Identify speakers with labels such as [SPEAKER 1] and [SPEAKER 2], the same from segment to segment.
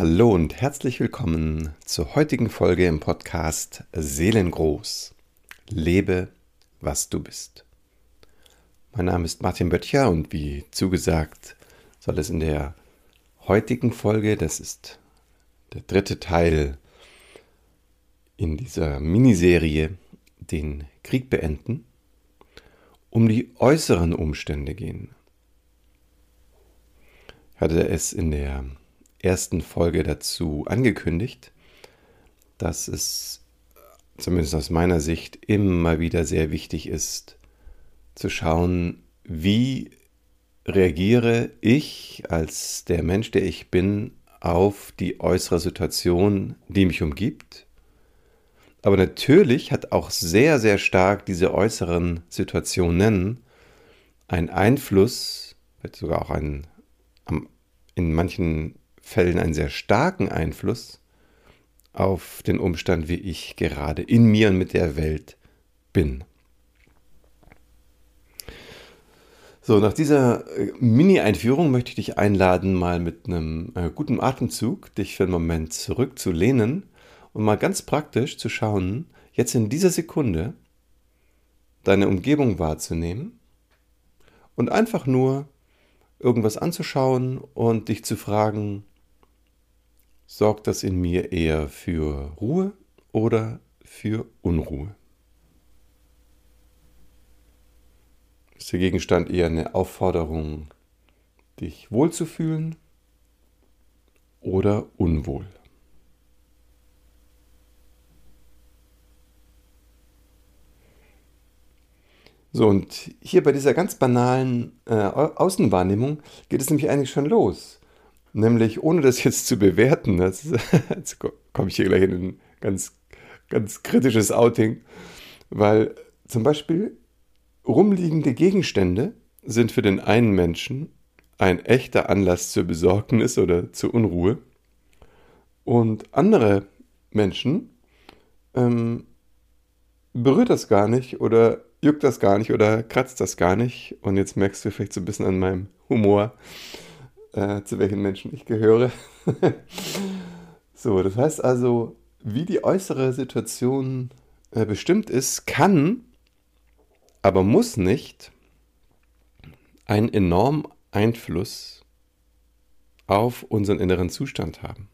[SPEAKER 1] Hallo und herzlich willkommen zur heutigen Folge im Podcast Seelengroß. Lebe, was du bist. Mein Name ist Martin Böttcher und wie zugesagt soll es in der heutigen Folge, das ist der dritte Teil in dieser Miniserie, den Krieg beenden, um die äußeren Umstände gehen. Ich hatte es in der ersten Folge dazu angekündigt, dass es zumindest aus meiner Sicht immer wieder sehr wichtig ist, zu schauen, wie reagiere ich als der Mensch, der ich bin, auf die äußere Situation, die mich umgibt. Aber natürlich hat auch sehr, sehr stark diese äußeren Situationen einen Einfluss, vielleicht sogar auch einen, in manchen Fällen einen sehr starken Einfluss auf den Umstand, wie ich gerade in mir und mit der Welt bin. So, nach dieser äh, Mini-Einführung möchte ich dich einladen, mal mit einem äh, guten Atemzug dich für einen Moment zurückzulehnen und mal ganz praktisch zu schauen, jetzt in dieser Sekunde deine Umgebung wahrzunehmen und einfach nur irgendwas anzuschauen und dich zu fragen, sorgt das in mir eher für Ruhe oder für Unruhe? Ist der Gegenstand eher eine Aufforderung, dich wohlzufühlen oder unwohl? So, und hier bei dieser ganz banalen äh, Außenwahrnehmung geht es nämlich eigentlich schon los. Nämlich, ohne das jetzt zu bewerten, das, jetzt komme ich hier gleich in ein ganz, ganz kritisches Outing, weil zum Beispiel rumliegende Gegenstände sind für den einen Menschen ein echter Anlass zur Besorgnis oder zur Unruhe und andere Menschen ähm, berührt das gar nicht oder juckt das gar nicht oder kratzt das gar nicht. Und jetzt merkst du vielleicht so ein bisschen an meinem Humor, äh, zu welchen Menschen ich gehöre. so, das heißt also, wie die äußere Situation äh, bestimmt ist, kann, aber muss nicht einen enormen Einfluss auf unseren inneren Zustand haben.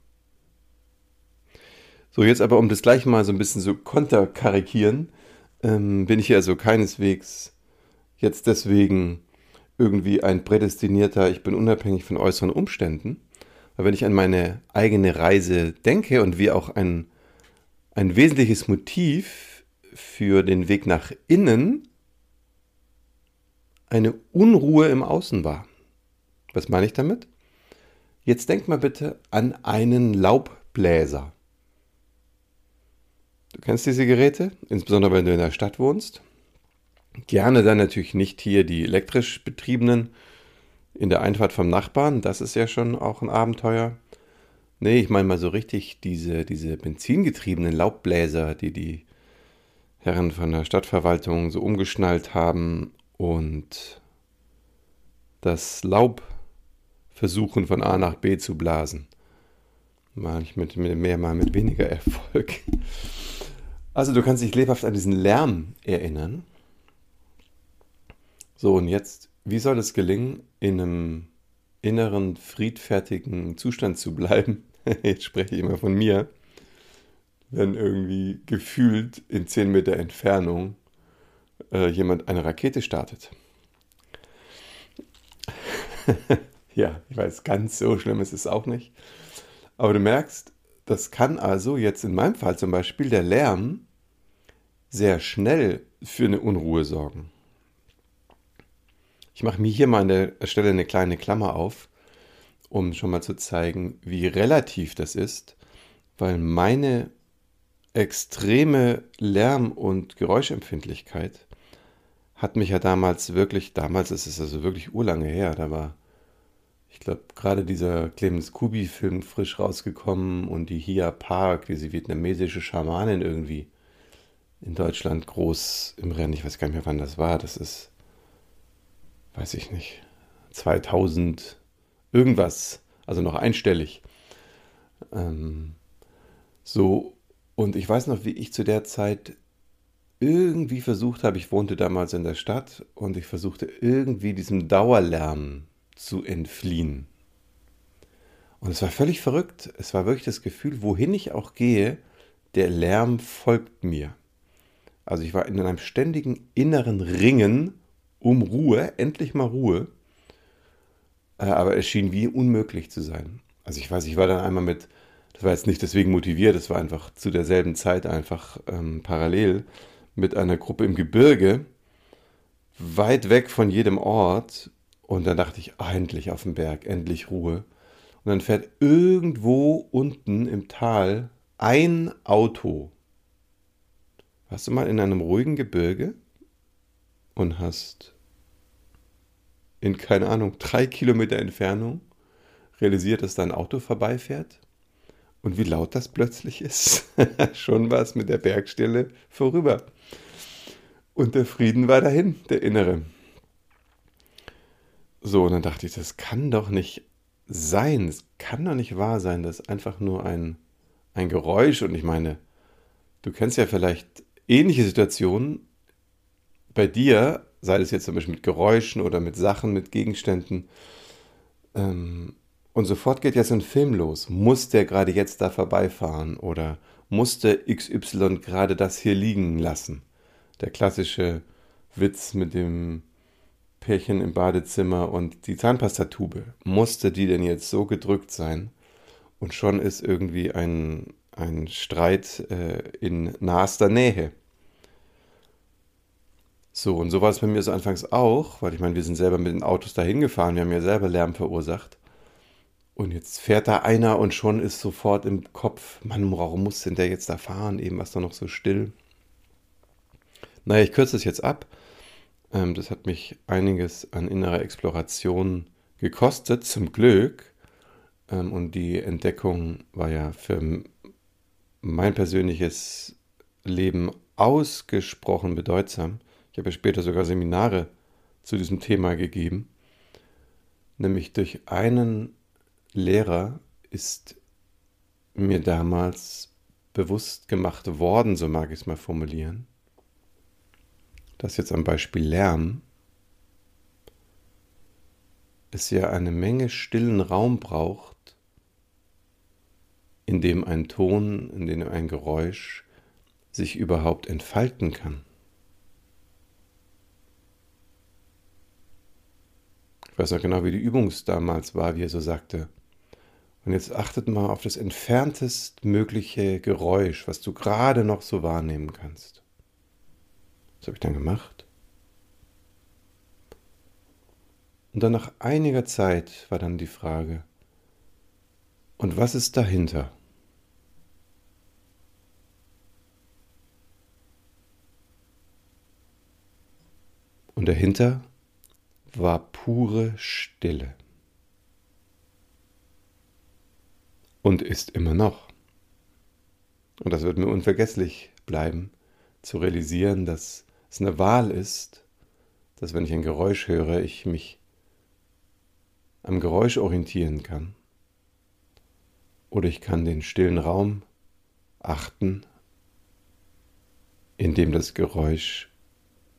[SPEAKER 1] So, jetzt aber, um das gleich mal so ein bisschen so konterkarikieren, ähm, bin ich hier also keineswegs jetzt deswegen irgendwie ein prädestinierter, ich bin unabhängig von äußeren Umständen. Weil wenn ich an meine eigene Reise denke und wie auch ein, ein wesentliches Motiv für den Weg nach innen eine Unruhe im Außen war. Was meine ich damit? Jetzt denk mal bitte an einen Laubbläser. Du kennst diese Geräte, insbesondere wenn du in der Stadt wohnst. Gerne dann natürlich nicht hier die elektrisch betriebenen in der Einfahrt vom Nachbarn. Das ist ja schon auch ein Abenteuer. Nee, ich meine mal so richtig diese, diese benzingetriebenen Laubbläser, die die Herren von der Stadtverwaltung so umgeschnallt haben und das Laub versuchen von A nach B zu blasen. Mal mit, mit mehr, mal mit weniger Erfolg. Also du kannst dich lebhaft an diesen Lärm erinnern. So, und jetzt, wie soll es gelingen, in einem inneren, friedfertigen Zustand zu bleiben? jetzt spreche ich immer von mir. Wenn irgendwie gefühlt in 10 Meter Entfernung äh, jemand eine Rakete startet. ja, ich weiß, ganz so schlimm ist es auch nicht. Aber du merkst, das kann also jetzt in meinem Fall zum Beispiel der Lärm sehr schnell für eine Unruhe sorgen. Ich mache mir hier mal an der Stelle eine kleine Klammer auf, um schon mal zu zeigen, wie relativ das ist, weil meine extreme Lärm- und Geräuschempfindlichkeit hat mich ja damals wirklich, damals ist es also wirklich urlange her, da war, ich glaube, gerade dieser Clemens Kubi-Film frisch rausgekommen und die Hia Park, diese vietnamesische Schamanin irgendwie in Deutschland groß im Rennen. Ich weiß gar nicht mehr, wann das war. Das ist weiß ich nicht, 2000 irgendwas, also noch einstellig. Ähm, so, und ich weiß noch, wie ich zu der Zeit irgendwie versucht habe, ich wohnte damals in der Stadt und ich versuchte irgendwie diesem Dauerlärm zu entfliehen. Und es war völlig verrückt. Es war wirklich das Gefühl, wohin ich auch gehe, der Lärm folgt mir. Also ich war in einem ständigen inneren Ringen um Ruhe, endlich mal Ruhe. Äh, aber es schien wie unmöglich zu sein. Also ich weiß, ich war dann einmal mit, das war jetzt nicht deswegen motiviert, das war einfach zu derselben Zeit einfach ähm, parallel mit einer Gruppe im Gebirge, weit weg von jedem Ort. Und dann dachte ich, ah, endlich auf dem Berg, endlich Ruhe. Und dann fährt irgendwo unten im Tal ein Auto. Warst du mal in einem ruhigen Gebirge und hast in, keine Ahnung, drei Kilometer Entfernung realisiert, dass da ein Auto vorbeifährt? Und wie laut das plötzlich ist. Schon war es mit der Bergstelle vorüber. Und der Frieden war dahin, der innere. So, und dann dachte ich, das kann doch nicht sein. Es kann doch nicht wahr sein, dass einfach nur ein, ein Geräusch, und ich meine, du kennst ja vielleicht ähnliche Situationen bei dir, sei es jetzt zum Beispiel mit Geräuschen oder mit Sachen, mit Gegenständen, ähm, und sofort geht jetzt ein Film los. Muss der gerade jetzt da vorbeifahren oder musste XY gerade das hier liegen lassen? Der klassische Witz mit dem Pärchen im Badezimmer und die Zahnpastatube. Musste die denn jetzt so gedrückt sein? Und schon ist irgendwie ein, ein Streit äh, in nahester Nähe. So, und so war es bei mir so anfangs auch, weil ich meine, wir sind selber mit den Autos dahin gefahren, wir haben ja selber Lärm verursacht. Und jetzt fährt da einer und schon ist sofort im Kopf, Mann, warum muss denn der jetzt da fahren? Eben war es doch noch so still. Naja, ich kürze es jetzt ab. Ähm, das hat mich einiges an innerer Exploration gekostet, zum Glück. Ähm, und die Entdeckung war ja für mein persönliches Leben ausgesprochen bedeutsam. Ich habe ja später sogar Seminare zu diesem Thema gegeben. Nämlich durch einen Lehrer ist mir damals bewusst gemacht worden, so mag ich es mal formulieren, dass jetzt am Beispiel Lärm es ja eine Menge stillen Raum braucht, in dem ein Ton, in dem ein Geräusch sich überhaupt entfalten kann. Ich weiß noch genau, wie die Übung damals war, wie er so sagte. Und jetzt achtet mal auf das entferntest mögliche Geräusch, was du gerade noch so wahrnehmen kannst. Was habe ich dann gemacht? Und dann nach einiger Zeit war dann die Frage, und was ist dahinter? Und dahinter war pure Stille. und ist immer noch. Und das wird mir unvergesslich bleiben, zu realisieren, dass es eine Wahl ist, dass wenn ich ein Geräusch höre, ich mich am Geräusch orientieren kann. Oder ich kann den stillen Raum achten, in dem das Geräusch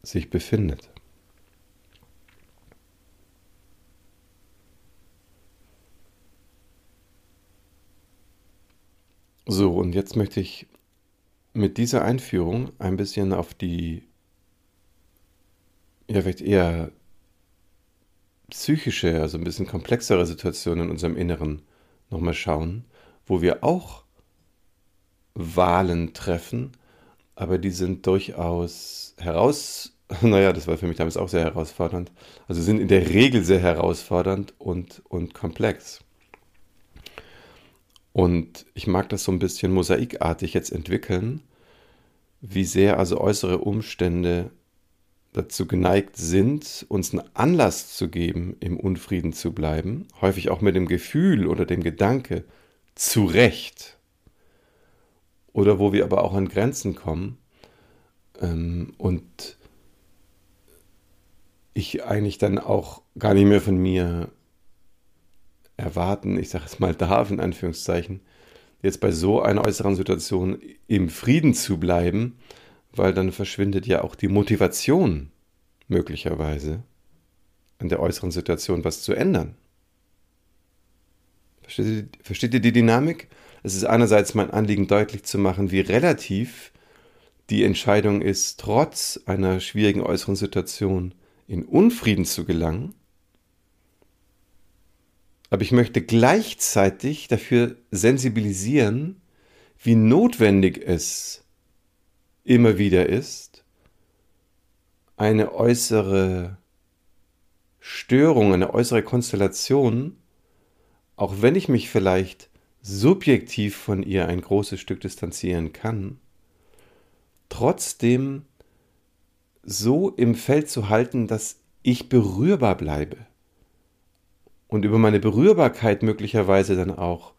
[SPEAKER 1] sich befindet. So, und jetzt möchte ich mit dieser Einführung ein bisschen auf die, ja, vielleicht eher psychische, also ein bisschen komplexere Situation in unserem Inneren nochmal schauen, wo wir auch Wahlen treffen, aber die sind durchaus heraus, naja, das war für mich damals auch sehr herausfordernd, also sind in der Regel sehr herausfordernd und, und komplex. Und ich mag das so ein bisschen mosaikartig jetzt entwickeln, wie sehr also äußere Umstände dazu geneigt sind, uns einen Anlass zu geben, im Unfrieden zu bleiben, häufig auch mit dem Gefühl oder dem Gedanke, zu Recht. Oder wo wir aber auch an Grenzen kommen ähm, und ich eigentlich dann auch gar nicht mehr von mir erwarten, ich sage es mal darf in Anführungszeichen, jetzt bei so einer äußeren Situation im Frieden zu bleiben, weil dann verschwindet ja auch die Motivation möglicherweise an der äußeren Situation was zu ändern. Versteht ihr, versteht ihr die Dynamik? Es ist einerseits mein Anliegen deutlich zu machen, wie relativ die Entscheidung ist, trotz einer schwierigen äußeren Situation in Unfrieden zu gelangen. Aber ich möchte gleichzeitig dafür sensibilisieren, wie notwendig es immer wieder ist, eine äußere Störung, eine äußere Konstellation, auch wenn ich mich vielleicht subjektiv von ihr ein großes Stück distanzieren kann, trotzdem so im Feld zu halten, dass ich berührbar bleibe und über meine Berührbarkeit möglicherweise dann auch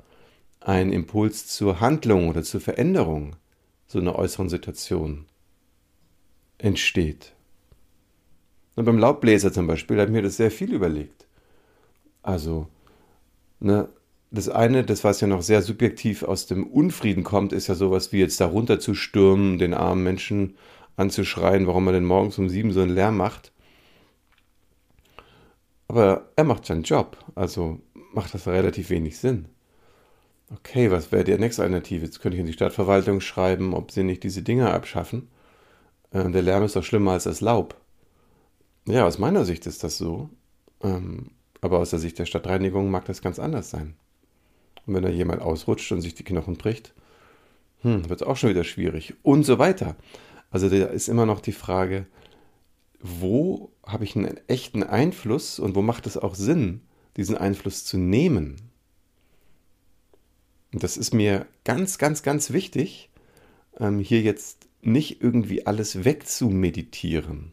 [SPEAKER 1] ein Impuls zur Handlung oder zur Veränderung so einer äußeren Situation entsteht. Und beim Laubbläser zum Beispiel habe ich mir das sehr viel überlegt. Also, ne, das eine, das was ja noch sehr subjektiv aus dem Unfrieden kommt, ist ja sowas wie jetzt da runter zu stürmen, den armen Menschen anzuschreien, warum er denn morgens um sieben so einen Lärm macht. Aber er macht seinen Job, also macht das relativ wenig Sinn. Okay, was wäre die nächste Alternative? Jetzt könnte ich in die Stadtverwaltung schreiben, ob sie nicht diese Dinger abschaffen. Äh, der Lärm ist doch schlimmer als das Laub. Ja, aus meiner Sicht ist das so. Ähm, aber aus der Sicht der Stadtreinigung mag das ganz anders sein. Und wenn da jemand ausrutscht und sich die Knochen bricht, hm, wird es auch schon wieder schwierig. Und so weiter. Also da ist immer noch die Frage, wo habe ich einen echten Einfluss und wo macht es auch Sinn, diesen Einfluss zu nehmen? Und das ist mir ganz, ganz, ganz wichtig, ähm, hier jetzt nicht irgendwie alles wegzumeditieren,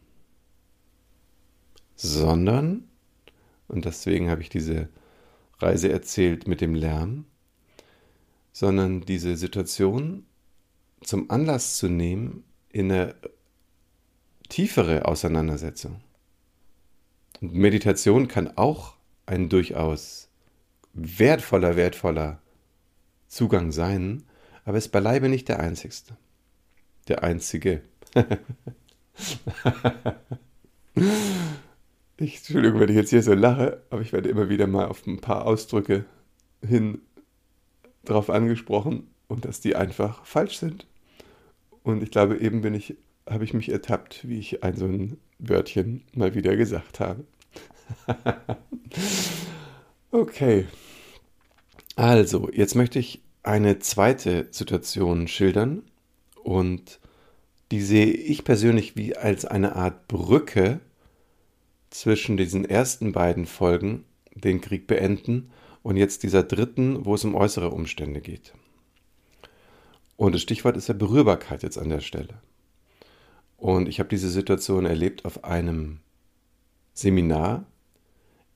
[SPEAKER 1] sondern, und deswegen habe ich diese Reise erzählt mit dem Lärm, sondern diese Situation zum Anlass zu nehmen in eine tiefere Auseinandersetzung. Und Meditation kann auch ein durchaus wertvoller, wertvoller Zugang sein, aber ist beileibe nicht der einzigste. Der einzige. ich, Entschuldigung, wenn ich jetzt hier so lache, aber ich werde immer wieder mal auf ein paar Ausdrücke hin drauf angesprochen und dass die einfach falsch sind. Und ich glaube, eben bin ich, habe ich mich ertappt, wie ich ein so ein Wörtchen mal wieder gesagt habe. okay. Also, jetzt möchte ich eine zweite Situation schildern und die sehe ich persönlich wie als eine Art Brücke zwischen diesen ersten beiden Folgen, den Krieg beenden, und jetzt dieser dritten, wo es um äußere Umstände geht. Und das Stichwort ist ja Berührbarkeit jetzt an der Stelle. Und ich habe diese Situation erlebt auf einem Seminar,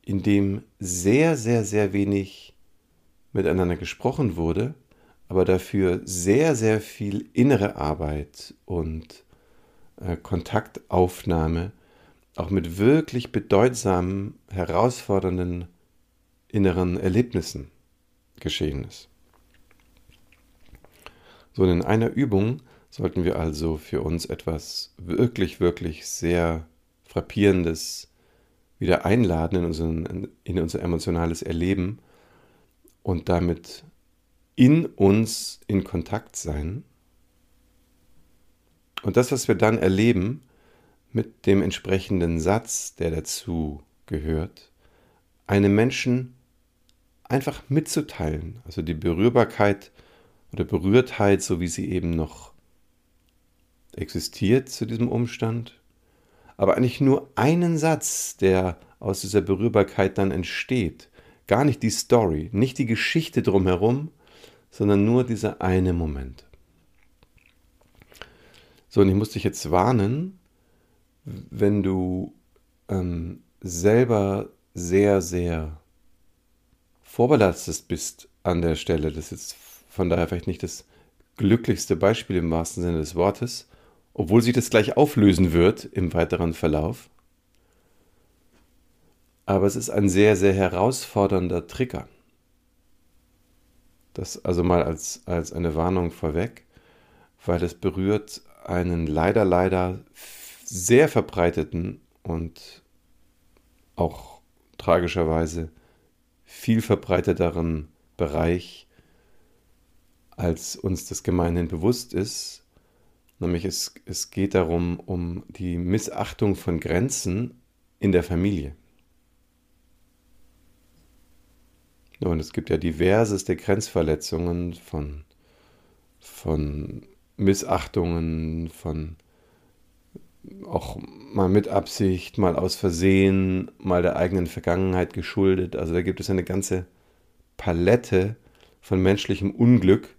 [SPEAKER 1] in dem sehr, sehr, sehr wenig miteinander gesprochen wurde, aber dafür sehr, sehr viel innere Arbeit und äh, Kontaktaufnahme auch mit wirklich bedeutsamen, herausfordernden inneren Erlebnissen geschehen ist. So in einer Übung sollten wir also für uns etwas wirklich, wirklich sehr Frappierendes wieder einladen in, unseren, in unser emotionales Erleben und damit in uns in Kontakt sein. Und das, was wir dann erleben, mit dem entsprechenden Satz, der dazu gehört, einem Menschen einfach mitzuteilen. Also die Berührbarkeit oder Berührtheit, so wie sie eben noch existiert zu diesem Umstand. Aber eigentlich nur einen Satz, der aus dieser Berührbarkeit dann entsteht. Gar nicht die Story, nicht die Geschichte drumherum, sondern nur dieser eine Moment. So, und ich muss dich jetzt warnen, wenn du ähm, selber sehr, sehr vorbelastet bist an der Stelle, das ist jetzt von daher vielleicht nicht das glücklichste Beispiel im wahrsten Sinne des Wortes, obwohl sich das gleich auflösen wird im weiteren Verlauf. Aber es ist ein sehr, sehr herausfordernder Trigger. Das also mal als, als eine Warnung vorweg, weil es berührt einen leider, leider sehr verbreiteten und auch tragischerweise viel verbreiteteren Bereich, als uns das gemeinhin bewusst ist. Nämlich es, es geht darum, um die Missachtung von Grenzen in der Familie. Und es gibt ja diverseste Grenzverletzungen von, von Missachtungen, von auch mal mit Absicht, mal aus Versehen, mal der eigenen Vergangenheit geschuldet. Also da gibt es eine ganze Palette von menschlichem Unglück,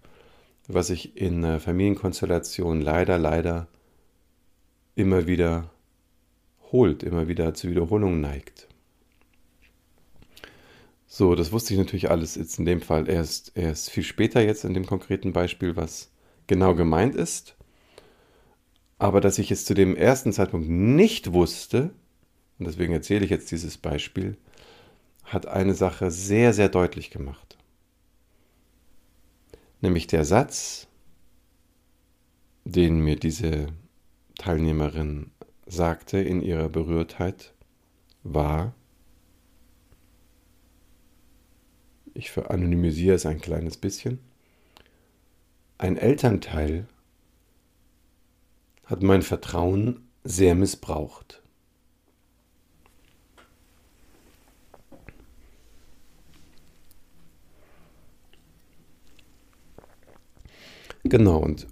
[SPEAKER 1] was sich in Familienkonstellationen leider, leider immer wieder holt, immer wieder zur Wiederholung neigt. So, das wusste ich natürlich alles jetzt in dem Fall erst, erst viel später jetzt in dem konkreten Beispiel, was genau gemeint ist. Aber dass ich es zu dem ersten Zeitpunkt nicht wusste, und deswegen erzähle ich jetzt dieses Beispiel, hat eine Sache sehr, sehr deutlich gemacht. Nämlich der Satz, den mir diese Teilnehmerin sagte in ihrer Berührtheit, war, ich veranonymisiere es ein kleines bisschen, ein Elternteil hat mein Vertrauen sehr missbraucht. Genau, und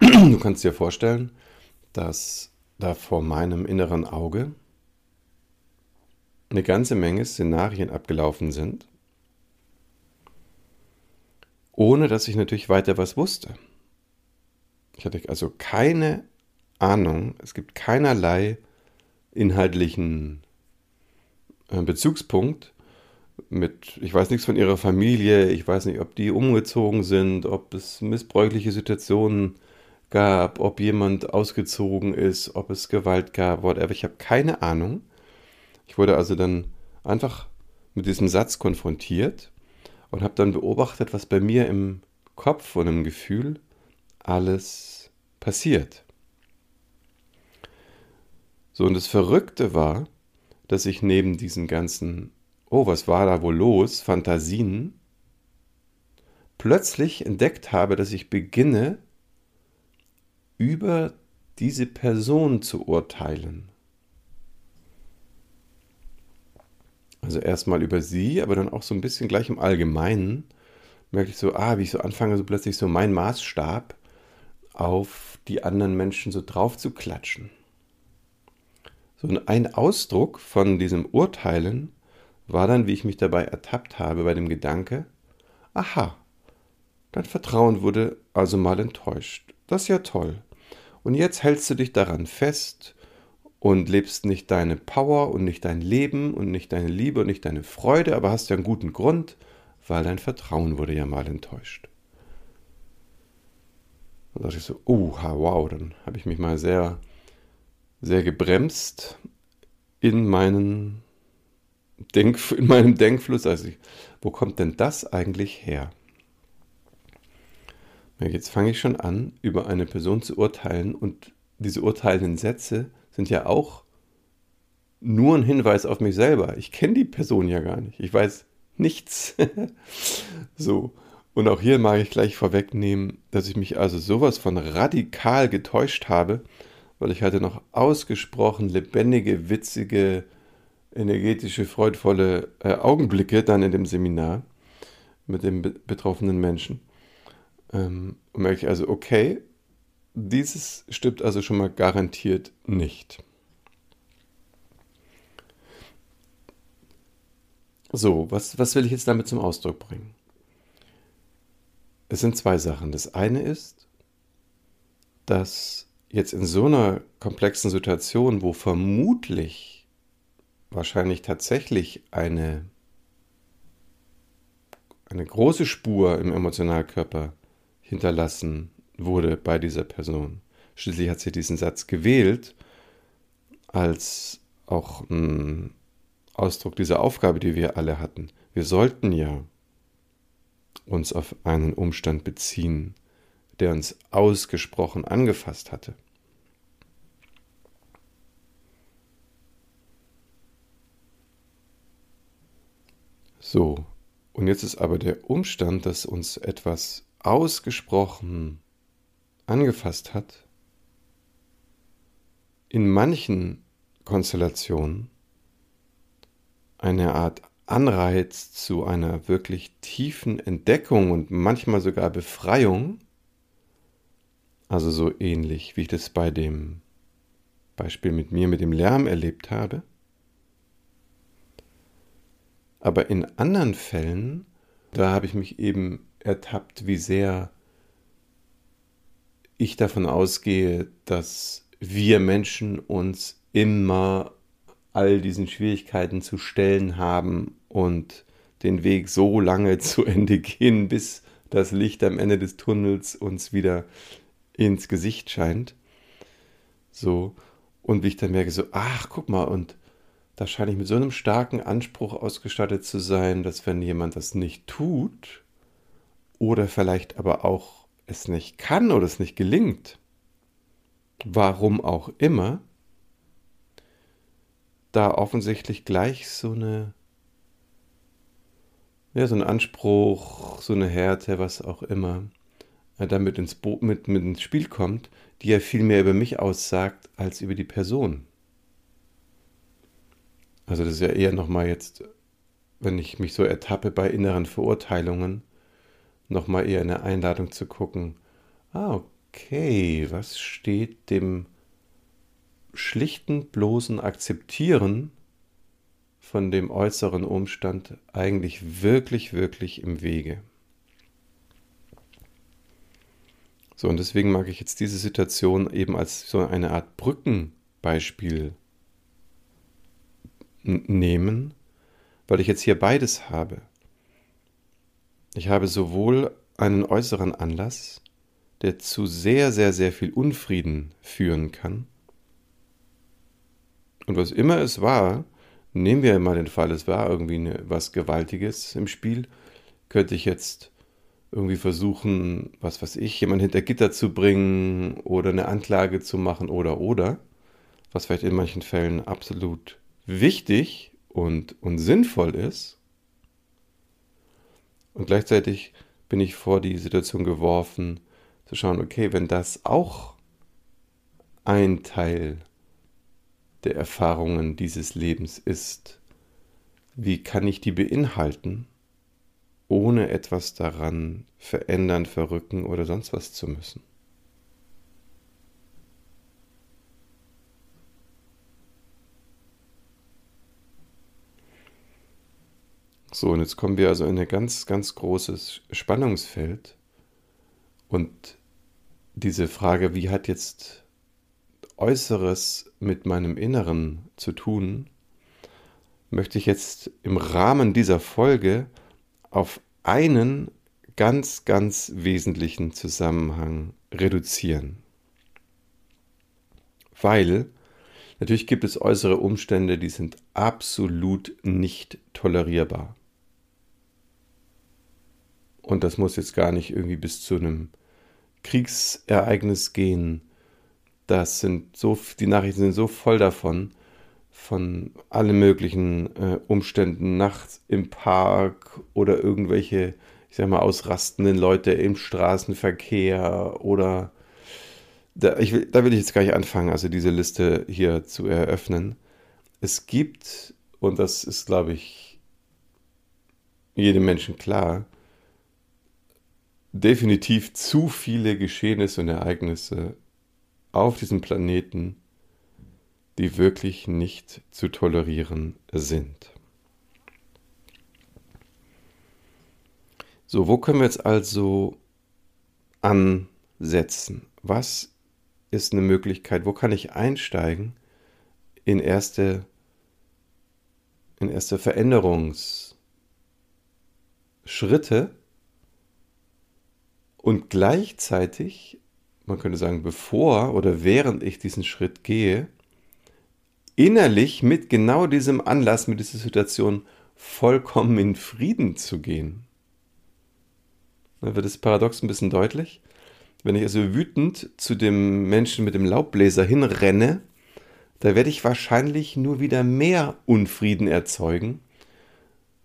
[SPEAKER 1] du kannst dir vorstellen, dass da vor meinem inneren Auge eine ganze Menge Szenarien abgelaufen sind, ohne dass ich natürlich weiter was wusste. Ich hatte also keine Ahnung, es gibt keinerlei inhaltlichen äh, Bezugspunkt mit, ich weiß nichts von ihrer Familie, ich weiß nicht, ob die umgezogen sind, ob es missbräuchliche Situationen gab, ob jemand ausgezogen ist, ob es Gewalt gab, whatever. Ich habe keine Ahnung. Ich wurde also dann einfach mit diesem Satz konfrontiert und habe dann beobachtet, was bei mir im Kopf und im Gefühl alles passiert. So, und das Verrückte war, dass ich neben diesen ganzen, oh, was war da wohl los, Fantasien, plötzlich entdeckt habe, dass ich beginne, über diese Person zu urteilen. Also erstmal über sie, aber dann auch so ein bisschen gleich im Allgemeinen merke ich so, ah, wie ich so anfange, so plötzlich so mein Maßstab auf die anderen Menschen so drauf zu klatschen. So ein Ausdruck von diesem Urteilen war dann, wie ich mich dabei ertappt habe, bei dem Gedanke, aha, dein Vertrauen wurde also mal enttäuscht. Das ist ja toll. Und jetzt hältst du dich daran fest und lebst nicht deine Power und nicht dein Leben und nicht deine Liebe und nicht deine Freude, aber hast ja einen guten Grund, weil dein Vertrauen wurde ja mal enttäuscht. Und da dachte ich so, uh, wow, dann habe ich mich mal sehr, sehr gebremst in, meinen Denk, in meinem Denkfluss. Also, ich, wo kommt denn das eigentlich her? Jetzt fange ich schon an, über eine Person zu urteilen und diese urteilenden Sätze sind ja auch nur ein Hinweis auf mich selber. Ich kenne die Person ja gar nicht. Ich weiß nichts. so. Und auch hier mag ich gleich vorwegnehmen, dass ich mich also sowas von radikal getäuscht habe, weil ich hatte noch ausgesprochen lebendige, witzige, energetische, freudvolle äh, Augenblicke dann in dem Seminar mit den betroffenen Menschen. Ähm, und merke ich also, okay, dieses stimmt also schon mal garantiert nicht. So, was, was will ich jetzt damit zum Ausdruck bringen? Es sind zwei Sachen. Das eine ist, dass jetzt in so einer komplexen Situation, wo vermutlich wahrscheinlich tatsächlich eine, eine große Spur im Emotionalkörper hinterlassen wurde bei dieser Person. Schließlich hat sie diesen Satz gewählt als auch ein Ausdruck dieser Aufgabe, die wir alle hatten. Wir sollten ja uns auf einen Umstand beziehen, der uns ausgesprochen angefasst hatte. So, und jetzt ist aber der Umstand, dass uns etwas ausgesprochen angefasst hat, in manchen Konstellationen eine Art Anreiz zu einer wirklich tiefen Entdeckung und manchmal sogar Befreiung, also so ähnlich wie ich das bei dem Beispiel mit mir mit dem Lärm erlebt habe. Aber in anderen Fällen, da habe ich mich eben ertappt, wie sehr ich davon ausgehe, dass wir Menschen uns immer all diesen Schwierigkeiten zu stellen haben und den Weg so lange zu Ende gehen, bis das Licht am Ende des Tunnels uns wieder ins Gesicht scheint. So, und wie ich dann merke, so, ach, guck mal, und da scheine ich mit so einem starken Anspruch ausgestattet zu sein, dass wenn jemand das nicht tut, oder vielleicht aber auch es nicht kann oder es nicht gelingt, warum auch immer, da offensichtlich gleich so eine, ja, so ein Anspruch, so eine Härte, was auch immer, äh, damit ins, Bo mit, mit ins Spiel kommt, die ja viel mehr über mich aussagt als über die Person. Also das ist ja eher nochmal jetzt, wenn ich mich so ertappe bei inneren Verurteilungen, nochmal eher eine Einladung zu gucken, ah, okay, was steht dem schlichten, bloßen Akzeptieren von dem äußeren Umstand eigentlich wirklich, wirklich im Wege. So, und deswegen mag ich jetzt diese Situation eben als so eine Art Brückenbeispiel nehmen, weil ich jetzt hier beides habe. Ich habe sowohl einen äußeren Anlass, der zu sehr, sehr, sehr viel Unfrieden führen kann, und was immer es war, nehmen wir mal den Fall, es war irgendwie eine, was Gewaltiges im Spiel, könnte ich jetzt irgendwie versuchen, was weiß ich, jemanden hinter Gitter zu bringen oder eine Anklage zu machen oder oder, was vielleicht in manchen Fällen absolut wichtig und, und sinnvoll ist. Und gleichzeitig bin ich vor die Situation geworfen, zu schauen, okay, wenn das auch ein Teil der Erfahrungen dieses Lebens ist. Wie kann ich die beinhalten, ohne etwas daran verändern, verrücken oder sonst was zu müssen? So, und jetzt kommen wir also in ein ganz, ganz großes Spannungsfeld. Und diese Frage, wie hat jetzt Äußeres mit meinem Inneren zu tun, möchte ich jetzt im Rahmen dieser Folge auf einen ganz, ganz wesentlichen Zusammenhang reduzieren. Weil natürlich gibt es äußere Umstände, die sind absolut nicht tolerierbar. Und das muss jetzt gar nicht irgendwie bis zu einem Kriegsereignis gehen, das sind so, die Nachrichten sind so voll davon, von allen möglichen äh, Umständen, nachts im Park oder irgendwelche, ich sag mal, ausrastenden Leute im Straßenverkehr oder da, ich will, da will ich jetzt gar nicht anfangen, also diese Liste hier zu eröffnen. Es gibt, und das ist, glaube ich, jedem Menschen klar, definitiv zu viele Geschehnisse und Ereignisse auf diesem Planeten, die wirklich nicht zu tolerieren sind. So, wo können wir jetzt also ansetzen? Was ist eine Möglichkeit? Wo kann ich einsteigen in erste, in erste Veränderungsschritte und gleichzeitig man könnte sagen, bevor oder während ich diesen Schritt gehe, innerlich mit genau diesem Anlass, mit dieser Situation vollkommen in Frieden zu gehen. Da wird das Paradox ein bisschen deutlich. Wenn ich also wütend zu dem Menschen mit dem Laubbläser hinrenne, da werde ich wahrscheinlich nur wieder mehr Unfrieden erzeugen.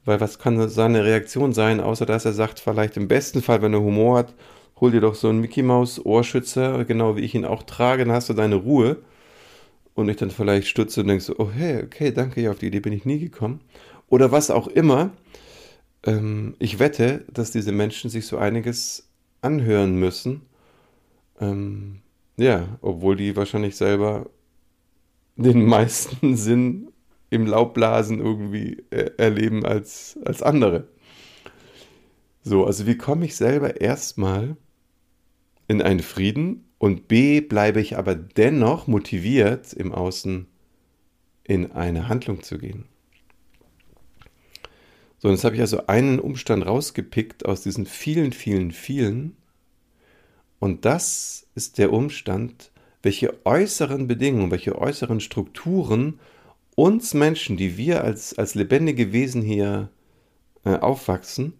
[SPEAKER 1] Weil was kann seine Reaktion sein, außer dass er sagt, vielleicht im besten Fall, wenn er Humor hat, hol dir doch so einen Mickey Maus Ohrschützer, genau wie ich ihn auch trage, dann hast du deine Ruhe. Und ich dann vielleicht stütze und denke so, oh hey, okay, danke, ja, auf die Idee bin ich nie gekommen. Oder was auch immer. Ähm, ich wette, dass diese Menschen sich so einiges anhören müssen. Ähm, ja, obwohl die wahrscheinlich selber den meisten Sinn im Laubblasen irgendwie äh, erleben als, als andere. So, also wie komme ich selber erstmal in einen Frieden und B bleibe ich aber dennoch motiviert im Außen in eine Handlung zu gehen. So, jetzt habe ich also einen Umstand rausgepickt aus diesen vielen, vielen, vielen. Und das ist der Umstand, welche äußeren Bedingungen, welche äußeren Strukturen uns Menschen, die wir als, als lebendige Wesen hier äh, aufwachsen,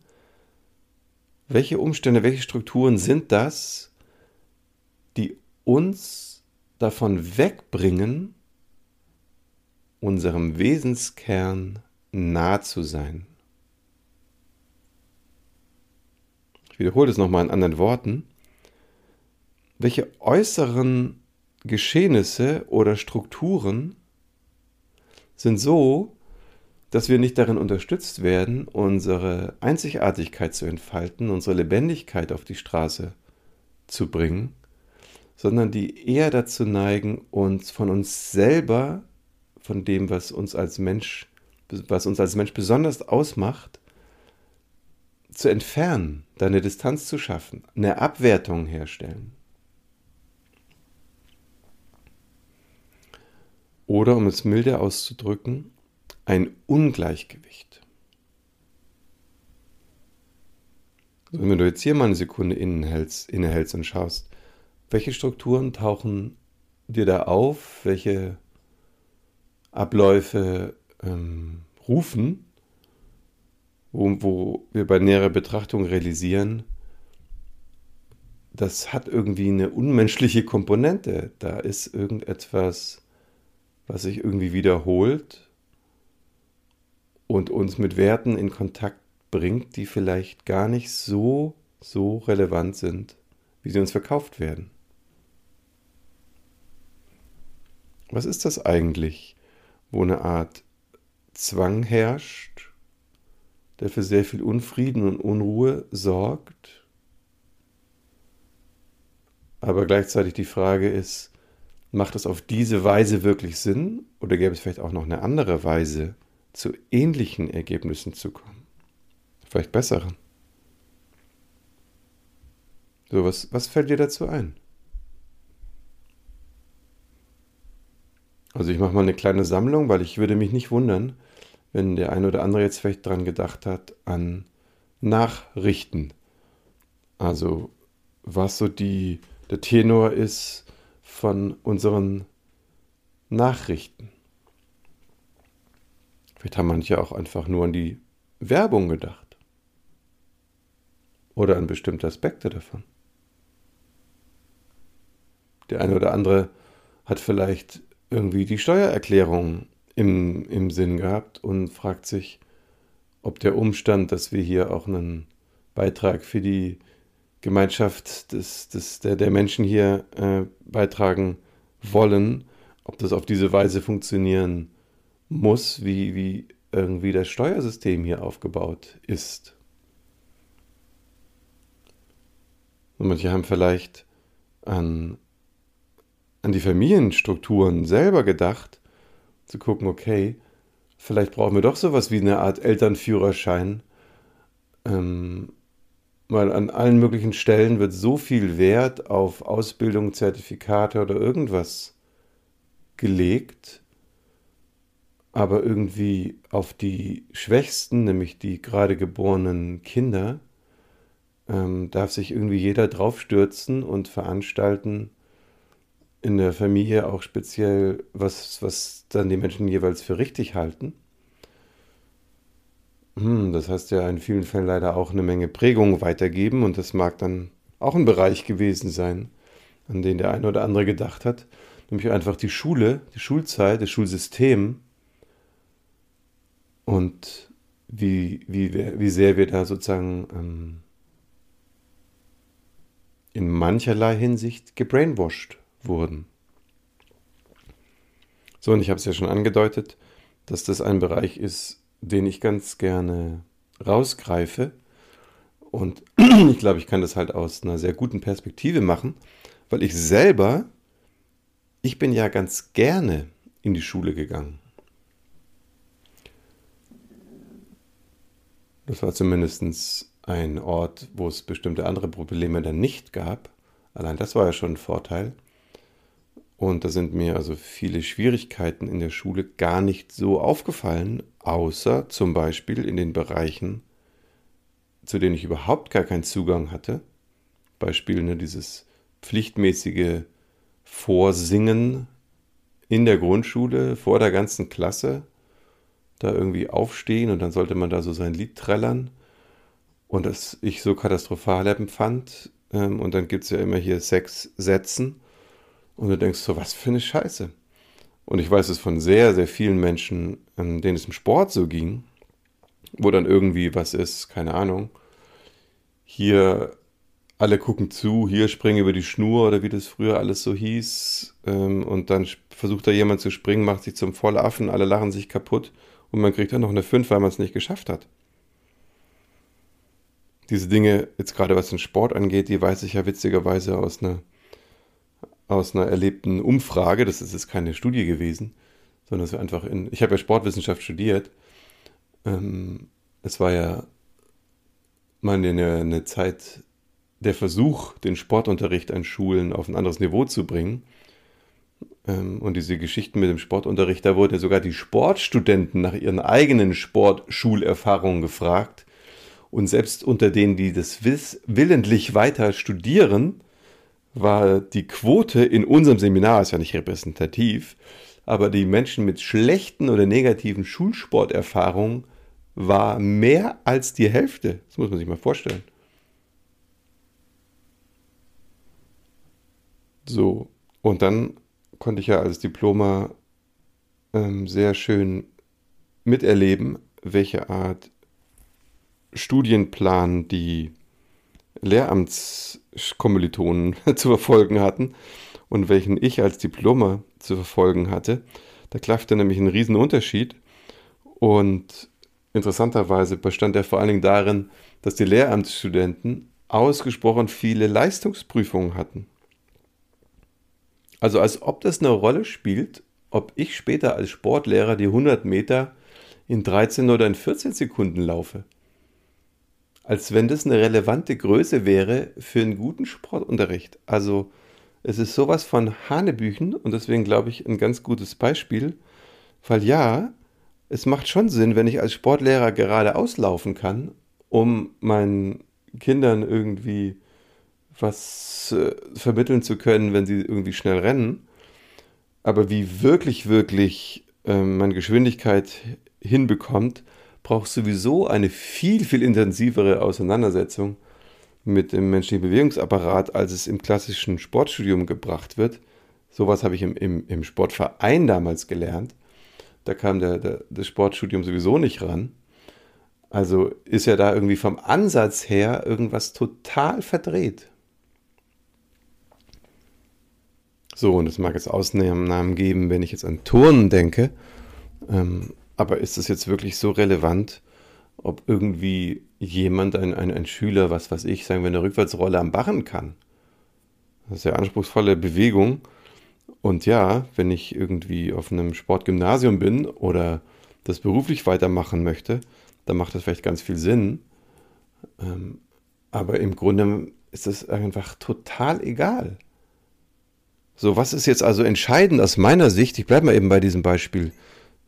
[SPEAKER 1] welche Umstände, welche Strukturen sind das, die uns davon wegbringen, unserem Wesenskern nah zu sein. Ich wiederhole es nochmal in anderen Worten. Welche äußeren Geschehnisse oder Strukturen sind so, dass wir nicht darin unterstützt werden, unsere Einzigartigkeit zu entfalten, unsere Lebendigkeit auf die Straße zu bringen, sondern die eher dazu neigen, uns von uns selber, von dem, was uns als Mensch, was uns als Mensch besonders ausmacht, zu entfernen, da eine Distanz zu schaffen, eine Abwertung herstellen. Oder, um es milde auszudrücken, ein Ungleichgewicht. Also wenn du jetzt hier mal eine Sekunde innehältst, innehältst und schaust, welche Strukturen tauchen dir da auf, welche Abläufe ähm, rufen, wo, wo wir bei näherer Betrachtung realisieren, das hat irgendwie eine unmenschliche Komponente. Da ist irgendetwas was sich irgendwie wiederholt und uns mit Werten in Kontakt bringt, die vielleicht gar nicht so, so relevant sind, wie sie uns verkauft werden. Was ist das eigentlich, wo eine Art Zwang herrscht, der für sehr viel Unfrieden und Unruhe sorgt? Aber gleichzeitig die Frage ist, Macht es auf diese Weise wirklich Sinn oder gäbe es vielleicht auch noch eine andere Weise, zu ähnlichen Ergebnissen zu kommen? Vielleicht besseren. So, was, was fällt dir dazu ein? Also ich mache mal eine kleine Sammlung, weil ich würde mich nicht wundern, wenn der eine oder andere jetzt vielleicht daran gedacht hat, an Nachrichten. Also was so die, der Tenor ist, von unseren Nachrichten. Vielleicht haben manche auch einfach nur an die Werbung gedacht. Oder an bestimmte Aspekte davon. Der eine oder andere hat vielleicht irgendwie die Steuererklärung im, im Sinn gehabt und fragt sich, ob der Umstand, dass wir hier auch einen Beitrag für die Gemeinschaft des, des, der, der Menschen hier äh, beitragen wollen, ob das auf diese Weise funktionieren muss, wie, wie irgendwie das Steuersystem hier aufgebaut ist. Und manche haben vielleicht an, an die Familienstrukturen selber gedacht, zu gucken, okay, vielleicht brauchen wir doch sowas wie eine Art Elternführerschein, ähm, weil an allen möglichen Stellen wird so viel Wert auf Ausbildung, Zertifikate oder irgendwas gelegt, aber irgendwie auf die Schwächsten, nämlich die gerade geborenen Kinder, ähm, darf sich irgendwie jeder draufstürzen und veranstalten in der Familie auch speziell, was, was dann die Menschen jeweils für richtig halten. Hm, das heißt ja in vielen Fällen leider auch eine Menge Prägung weitergeben und das mag dann auch ein Bereich gewesen sein, an den der eine oder andere gedacht hat, nämlich einfach die Schule, die Schulzeit, das Schulsystem und wie, wie, wie sehr wir da sozusagen ähm, in mancherlei Hinsicht gebrainwashed wurden. So, und ich habe es ja schon angedeutet, dass das ein Bereich ist, den ich ganz gerne rausgreife. Und ich glaube, ich kann das halt aus einer sehr guten Perspektive machen, weil ich selber, ich bin ja ganz gerne in die Schule gegangen. Das war zumindest ein Ort, wo es bestimmte andere Probleme dann nicht gab. Allein das war ja schon ein Vorteil. Und da sind mir also viele Schwierigkeiten in der Schule gar nicht so aufgefallen, außer zum Beispiel in den Bereichen, zu denen ich überhaupt gar keinen Zugang hatte. Beispiel ne, dieses pflichtmäßige Vorsingen in der Grundschule vor der ganzen Klasse, da irgendwie aufstehen und dann sollte man da so sein Lied trällern und das ich so katastrophal empfand. Ähm, und dann gibt es ja immer hier sechs Sätzen und du denkst so, was für eine Scheiße. Und ich weiß es von sehr, sehr vielen Menschen, denen es im Sport so ging, wo dann irgendwie was ist, keine Ahnung. Hier alle gucken zu, hier springen über die Schnur oder wie das früher alles so hieß. Ähm, und dann versucht da jemand zu springen, macht sich zum Vollaffen, alle lachen sich kaputt und man kriegt dann noch eine 5, weil man es nicht geschafft hat. Diese Dinge, jetzt gerade was den Sport angeht, die weiß ich ja witzigerweise aus einer aus einer erlebten Umfrage, das ist jetzt keine Studie gewesen, sondern es war einfach in, ich habe ja Sportwissenschaft studiert. Ähm, es war ja mal eine, eine Zeit der Versuch, den Sportunterricht an Schulen auf ein anderes Niveau zu bringen. Ähm, und diese Geschichten mit dem Sportunterricht, da wurden ja sogar die Sportstudenten nach ihren eigenen Sportschulerfahrungen gefragt. Und selbst unter denen, die das willentlich weiter studieren, war die Quote in unserem Seminar, ist ja nicht repräsentativ, aber die Menschen mit schlechten oder negativen Schulsporterfahrungen war mehr als die Hälfte. Das muss man sich mal vorstellen. So, und dann konnte ich ja als Diploma ähm, sehr schön miterleben, welche Art Studienplan die Lehramtskommilitonen zu verfolgen hatten und welchen ich als Diploma zu verfolgen hatte. Da klaffte nämlich ein Riesenunterschied und interessanterweise bestand er vor allen Dingen darin, dass die Lehramtsstudenten ausgesprochen viele Leistungsprüfungen hatten. Also als ob das eine Rolle spielt, ob ich später als Sportlehrer die 100 Meter in 13 oder in 14 Sekunden laufe als wenn das eine relevante Größe wäre für einen guten Sportunterricht. Also es ist sowas von Hanebüchen und deswegen glaube ich ein ganz gutes Beispiel, weil ja, es macht schon Sinn, wenn ich als Sportlehrer gerade auslaufen kann, um meinen Kindern irgendwie was äh, vermitteln zu können, wenn sie irgendwie schnell rennen. Aber wie wirklich, wirklich äh, man Geschwindigkeit hinbekommt, braucht sowieso eine viel, viel intensivere Auseinandersetzung mit dem menschlichen Bewegungsapparat, als es im klassischen Sportstudium gebracht wird. Sowas habe ich im, im, im Sportverein damals gelernt. Da kam der, der, das Sportstudium sowieso nicht ran. Also ist ja da irgendwie vom Ansatz her irgendwas total verdreht. So, und es mag jetzt Ausnahmen geben, wenn ich jetzt an Turnen denke. Ähm, aber ist es jetzt wirklich so relevant, ob irgendwie jemand, ein, ein, ein Schüler, was weiß ich, sagen wir, eine Rückwärtsrolle am Barren kann? Das ist ja anspruchsvolle Bewegung. Und ja, wenn ich irgendwie auf einem Sportgymnasium bin oder das beruflich weitermachen möchte, dann macht das vielleicht ganz viel Sinn. Ähm, aber im Grunde ist es einfach total egal. So, was ist jetzt also entscheidend aus meiner Sicht? Ich bleibe mal eben bei diesem Beispiel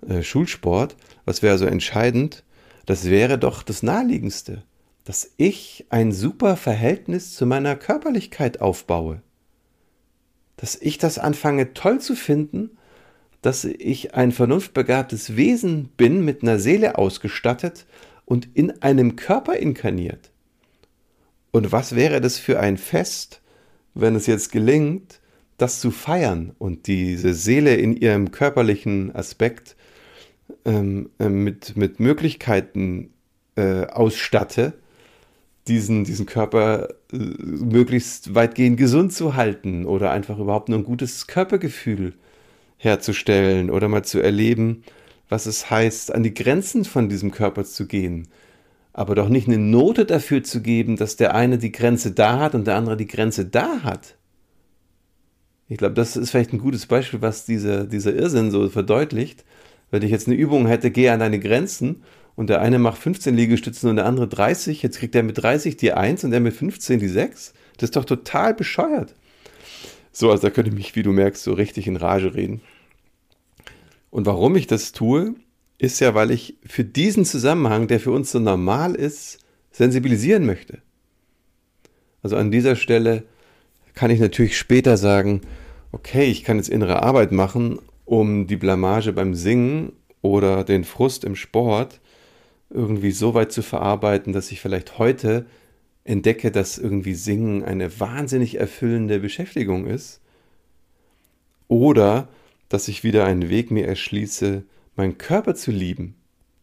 [SPEAKER 1] äh, Schulsport, was wäre also entscheidend? Das wäre doch das Naheliegendste, dass ich ein super Verhältnis zu meiner Körperlichkeit aufbaue. Dass ich das anfange toll zu finden, dass ich ein vernunftbegabtes Wesen bin, mit einer Seele ausgestattet und in einem Körper inkarniert. Und was wäre das für ein Fest, wenn es jetzt gelingt, das zu feiern und diese Seele in ihrem körperlichen Aspekt ähm, äh, mit, mit Möglichkeiten äh, ausstatte, diesen, diesen Körper äh, möglichst weitgehend gesund zu halten oder einfach überhaupt nur ein gutes Körpergefühl herzustellen oder mal zu erleben, was es heißt, an die Grenzen von diesem Körper zu gehen. Aber doch nicht eine Note dafür zu geben, dass der eine die Grenze da hat und der andere die Grenze da hat. Ich glaube, das ist vielleicht ein gutes Beispiel, was dieser, dieser Irrsinn so verdeutlicht. Wenn ich jetzt eine Übung hätte, gehe an deine Grenzen und der eine macht 15 Liegestützen und der andere 30, jetzt kriegt der mit 30 die 1 und der mit 15 die 6. Das ist doch total bescheuert. So, also da könnte ich mich, wie du merkst, so richtig in Rage reden. Und warum ich das tue, ist ja, weil ich für diesen Zusammenhang, der für uns so normal ist, sensibilisieren möchte. Also an dieser Stelle kann ich natürlich später sagen, okay, ich kann jetzt innere Arbeit machen, um die Blamage beim Singen oder den Frust im Sport irgendwie so weit zu verarbeiten, dass ich vielleicht heute entdecke, dass irgendwie Singen eine wahnsinnig erfüllende Beschäftigung ist. Oder dass ich wieder einen Weg mir erschließe, meinen Körper zu lieben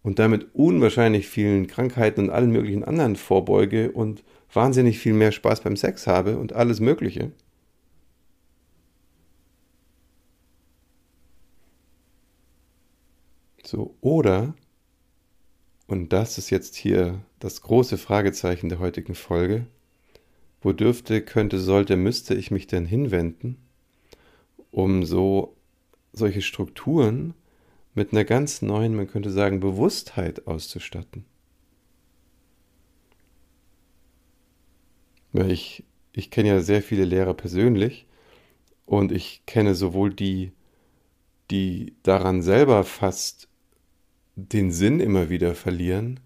[SPEAKER 1] und damit unwahrscheinlich vielen Krankheiten und allen möglichen anderen vorbeuge und wahnsinnig viel mehr Spaß beim Sex habe und alles Mögliche. So, oder und das ist jetzt hier das große Fragezeichen der heutigen Folge. Wo dürfte, könnte, sollte, müsste ich mich denn hinwenden, um so solche Strukturen mit einer ganz neuen, man könnte sagen, Bewusstheit auszustatten? Ich, ich kenne ja sehr viele Lehrer persönlich und ich kenne sowohl die, die daran selber fast den Sinn immer wieder verlieren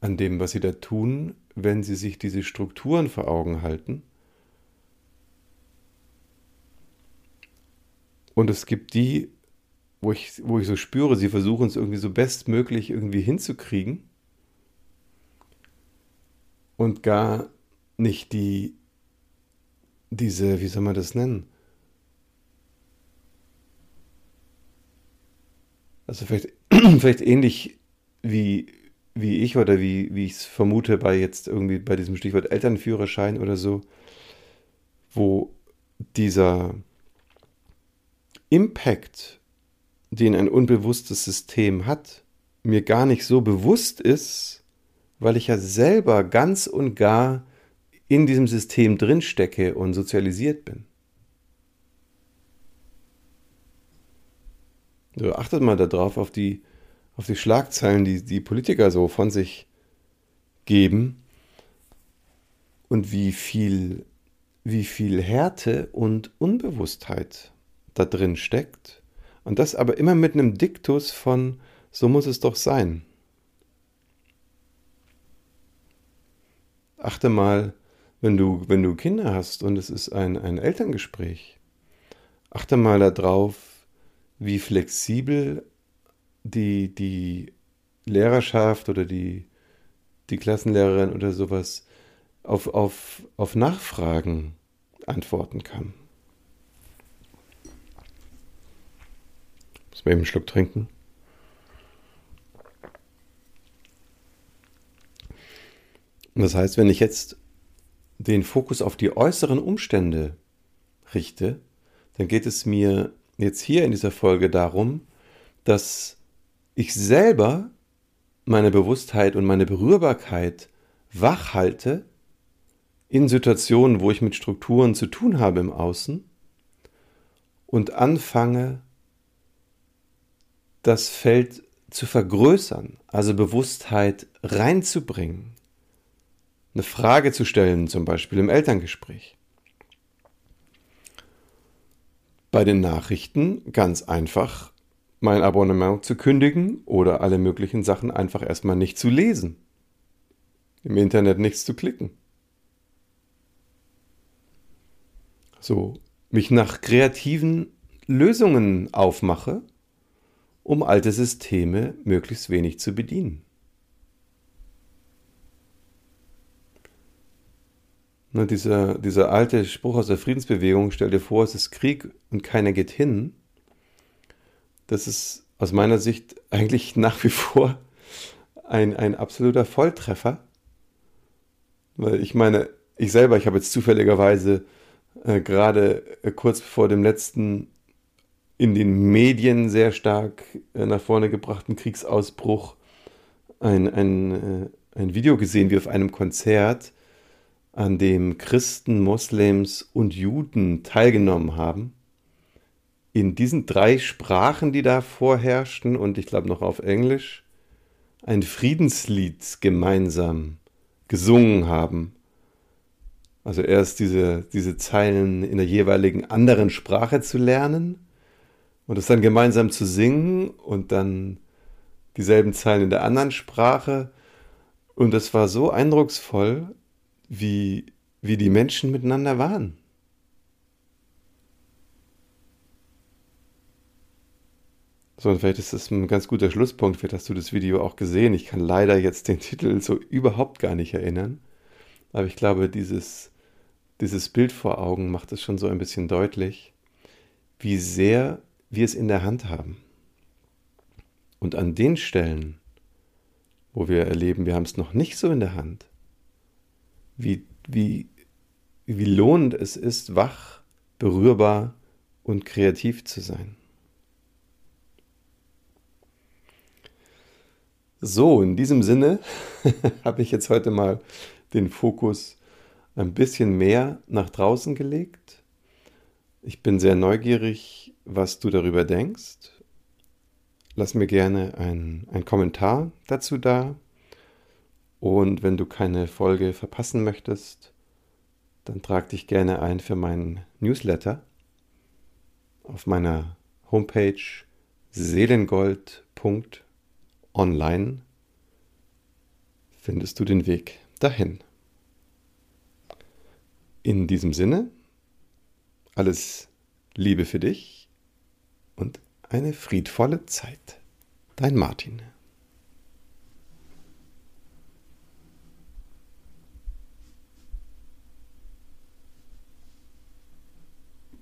[SPEAKER 1] an dem, was sie da tun, wenn sie sich diese Strukturen vor Augen halten. Und es gibt die, wo ich, wo ich so spüre, sie versuchen es irgendwie so bestmöglich irgendwie hinzukriegen und gar nicht die, diese, wie soll man das nennen? Also vielleicht vielleicht ähnlich wie, wie ich oder wie, wie ich es vermute bei jetzt irgendwie bei diesem Stichwort Elternführerschein oder so, wo dieser Impact, den ein unbewusstes System hat, mir gar nicht so bewusst ist, weil ich ja selber ganz und gar in diesem System drinstecke und sozialisiert bin. So, achtet mal darauf, auf die, auf die Schlagzeilen, die die Politiker so von sich geben und wie viel, wie viel Härte und Unbewusstheit da drin steckt. Und das aber immer mit einem Diktus von, so muss es doch sein. Achte mal, wenn du, wenn du Kinder hast und es ist ein, ein Elterngespräch, achte mal darauf, wie flexibel die, die Lehrerschaft oder die, die Klassenlehrerin oder sowas auf, auf, auf Nachfragen antworten kann. Muss man eben einen Schluck trinken. Das heißt, wenn ich jetzt den Fokus auf die äußeren Umstände richte, dann geht es mir jetzt hier in dieser Folge darum, dass ich selber meine Bewusstheit und meine Berührbarkeit wach halte in Situationen, wo ich mit Strukturen zu tun habe im Außen und anfange, das Feld zu vergrößern, also Bewusstheit reinzubringen, eine Frage zu stellen, zum Beispiel im Elterngespräch. Bei den Nachrichten ganz einfach mein Abonnement zu kündigen oder alle möglichen Sachen einfach erstmal nicht zu lesen. Im Internet nichts zu klicken. So, mich nach kreativen Lösungen aufmache, um alte Systeme möglichst wenig zu bedienen. Ne, dieser, dieser alte Spruch aus der Friedensbewegung, stell dir vor, es ist Krieg und keiner geht hin, das ist aus meiner Sicht eigentlich nach wie vor ein, ein absoluter Volltreffer. Weil ich meine, ich selber, ich habe jetzt zufälligerweise äh, gerade äh, kurz vor dem letzten in den Medien sehr stark äh, nach vorne gebrachten Kriegsausbruch ein, ein, äh, ein Video gesehen, wie auf einem Konzert, an dem Christen, Moslems und Juden teilgenommen haben. In diesen drei Sprachen, die da vorherrschten, und ich glaube noch auf Englisch, ein Friedenslied gemeinsam gesungen haben. Also erst diese, diese Zeilen in der jeweiligen anderen Sprache zu lernen und es dann gemeinsam zu singen und dann dieselben Zeilen in der anderen Sprache. Und es war so eindrucksvoll, wie, wie die Menschen miteinander waren. So, und vielleicht ist das ein ganz guter Schlusspunkt. Vielleicht hast du das Video auch gesehen. Ich kann leider jetzt den Titel so überhaupt gar nicht erinnern. Aber ich glaube, dieses, dieses Bild vor Augen macht es schon so ein bisschen deutlich, wie sehr wir es in der Hand haben. Und an den Stellen, wo wir erleben, wir haben es noch nicht so in der Hand, wie, wie, wie lohnend es ist, wach, berührbar und kreativ zu sein. So, in diesem Sinne habe ich jetzt heute mal den Fokus ein bisschen mehr nach draußen gelegt. Ich bin sehr neugierig, was du darüber denkst. Lass mir gerne einen Kommentar dazu da. Und wenn du keine Folge verpassen möchtest, dann trag dich gerne ein für meinen Newsletter auf meiner Homepage seelengold.de online findest du den Weg dahin. In diesem Sinne, alles Liebe für dich und eine friedvolle Zeit. Dein Martin.